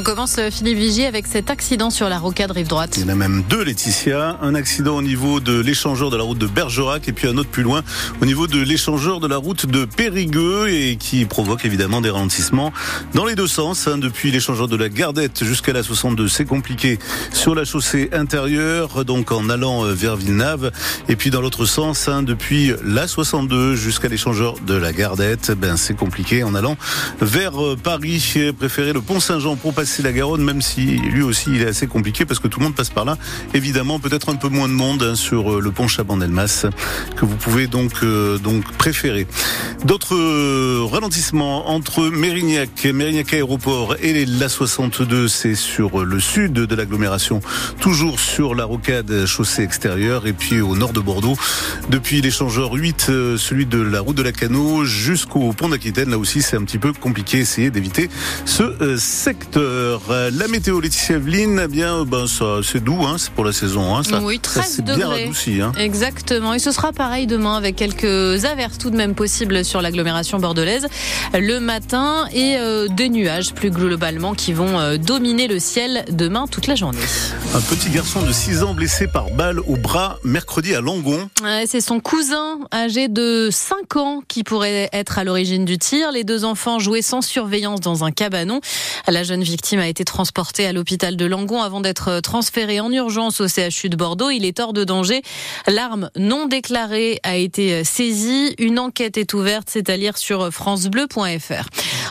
On commence euh, Philippe Vigier avec cet accident sur la rocade rive droite. Il y en a même deux, Laetitia. Un accident au niveau de l'échangeur de la route de Bergerac et puis un autre plus loin au niveau de l'échangeur de la route de Périgueux et qui provoque évidemment des ralentissements dans les deux sens. Hein. depuis l'échangeur de la Gardette jusqu'à la 62, c'est compliqué sur la chaussée intérieure, donc en allant euh, vers Villeneuve. Et puis dans l'autre sens, hein, depuis la 62 jusqu'à l'échangeur de la Gardette, ben c'est compliqué en allant vers euh, Paris. Le Pont Saint-Jean pour passer la Garonne, même si lui aussi il est assez compliqué parce que tout le monde passe par là. Évidemment, peut-être un peu moins de monde hein, sur euh, le pont Chabandelmas que vous pouvez donc euh, donc préférer. D'autres euh, ralentissements entre Mérignac, Mérignac Aéroport et la 62, c'est sur le sud de l'agglomération, toujours sur la rocade chaussée extérieure et puis au nord de Bordeaux, depuis l'échangeur 8, celui de la route de la Cano jusqu'au pont d'Aquitaine. Là aussi, c'est un petit peu compliqué. Essayez d'éviter ce secteur. La météo, Laetitia Evelyne, eh bien, ben, ça, c'est doux, hein, c'est pour la saison. Hein, ça, oui, 13 ça, degrés. bien radouci. Hein. Exactement. Et ce sera pareil demain avec quelques averses tout de même possibles sur l'agglomération bordelaise le matin et euh, des nuages plus globalement qui vont euh, dominer le ciel demain toute la journée. Un petit garçon de 6 ans blessé par balle au bras mercredi à Langon. Ouais, c'est son cousin âgé de 5 ans qui pourrait être à l'origine du tir. Les deux enfants jouaient sans surveillance dans un cabanon. La jeune victime a été transporté à l'hôpital de Langon avant d'être transféré en urgence au CHU de Bordeaux. Il est hors de danger. L'arme non déclarée a été saisie. Une enquête est ouverte, c'est à lire sur francebleu.fr.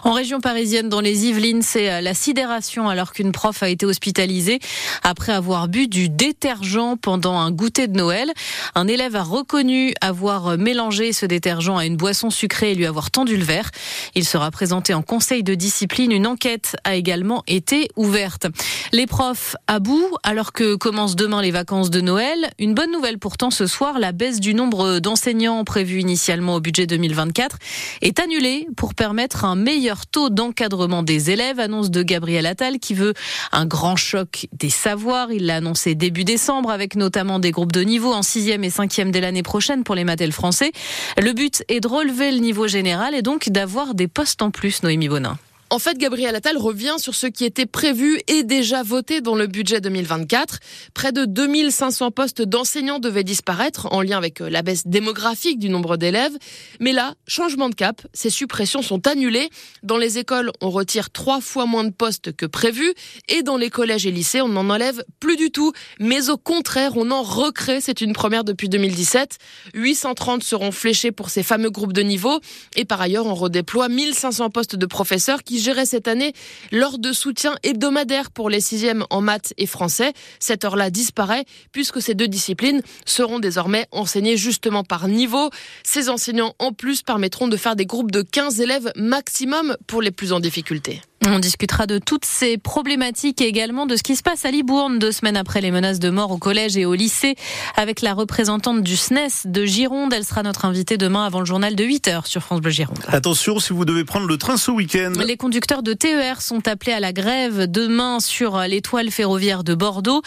En région parisienne, dans les Yvelines, c'est la sidération alors qu'une prof a été hospitalisée après avoir bu du détergent pendant un goûter de Noël. Un élève a reconnu avoir mélangé ce détergent à une boisson sucrée et lui avoir tendu le verre. Il sera présenté en conseil de discipline. Une enquête a également été ouverte. Les profs à bout alors que commencent demain les vacances de Noël. Une bonne nouvelle pourtant ce soir, la baisse du nombre d'enseignants prévu initialement au budget 2024 est annulée pour permettre un meilleur taux d'encadrement des élèves, annonce de Gabriel Attal qui veut un grand choc des savoirs. Il l'a annoncé début décembre avec notamment des groupes de niveau en sixième et cinquième dès l'année prochaine pour les le français. Le but est de relever le niveau général et donc d'avoir des postes en plus, Noémie Bonin. En fait, Gabriel Attal revient sur ce qui était prévu et déjà voté dans le budget 2024. Près de 2500 postes d'enseignants devaient disparaître en lien avec euh, la baisse démographique du nombre d'élèves. Mais là, changement de cap, ces suppressions sont annulées. Dans les écoles, on retire trois fois moins de postes que prévu et dans les collèges et lycées, on n'en enlève plus du tout. Mais au contraire, on en recrée. C'est une première depuis 2017. 830 seront fléchés pour ces fameux groupes de niveau et par ailleurs, on redéploie 1500 postes de professeurs qui gérait cette année l'heure de soutien hebdomadaire pour les sixièmes en maths et français. Cette heure-là disparaît puisque ces deux disciplines seront désormais enseignées justement par niveau. Ces enseignants en plus permettront de faire des groupes de 15 élèves maximum pour les plus en difficulté. On discutera de toutes ces problématiques et également de ce qui se passe à Libourne deux semaines après les menaces de mort au collège et au lycée avec la représentante du SNES de Gironde. Elle sera notre invitée demain avant le journal de 8h sur France Bleu Gironde. Attention si vous devez prendre le train ce week-end. Les conducteurs de TER sont appelés à la grève demain sur l'étoile ferroviaire de Bordeaux.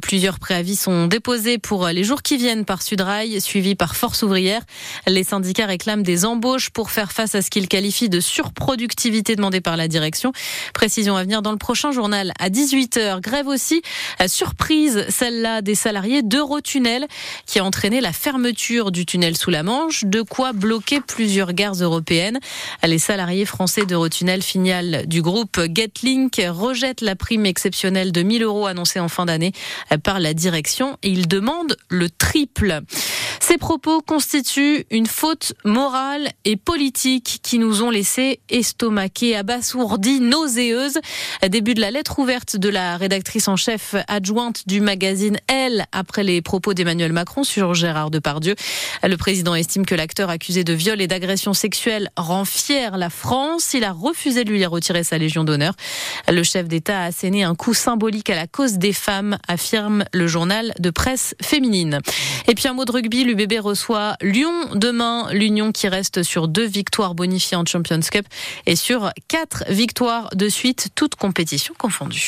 Plusieurs préavis sont déposés pour les jours qui viennent par Sudrail, suivi par Force ouvrière. Les syndicats réclament des embauches pour faire face à ce qu'ils qualifient de surproductivité demandée par la direction. Précision à venir dans le prochain journal à 18h. Grève aussi, surprise, celle-là des salariés d'Eurotunnel qui a entraîné la fermeture du tunnel sous la Manche, de quoi bloquer plusieurs gares européennes. Les salariés français d'Eurotunnel, filiale du groupe Getlink, rejettent la prime exceptionnelle de 1000 euros annoncée en fin d'année par la direction et ils demandent le triple. Ces propos constituent une faute morale et politique qui nous ont laissé estomaqués, abasourdis, nauséeuses. Début de la lettre ouverte de la rédactrice en chef adjointe du magazine Elle après les propos d'Emmanuel Macron sur Gérard Depardieu. Le président estime que l'acteur accusé de viol et d'agression sexuelle rend fier la France. Il a refusé de lui retirer sa Légion d'honneur. Le chef d'État a asséné un coup symbolique à la cause des femmes, affirme le journal de presse féminine. Et puis un mot de rugby, l'UBB reçoit Lyon demain. L'Union qui reste sur deux victoires bonifiées en Champions Cup et sur quatre de suite, toutes compétitions confondues.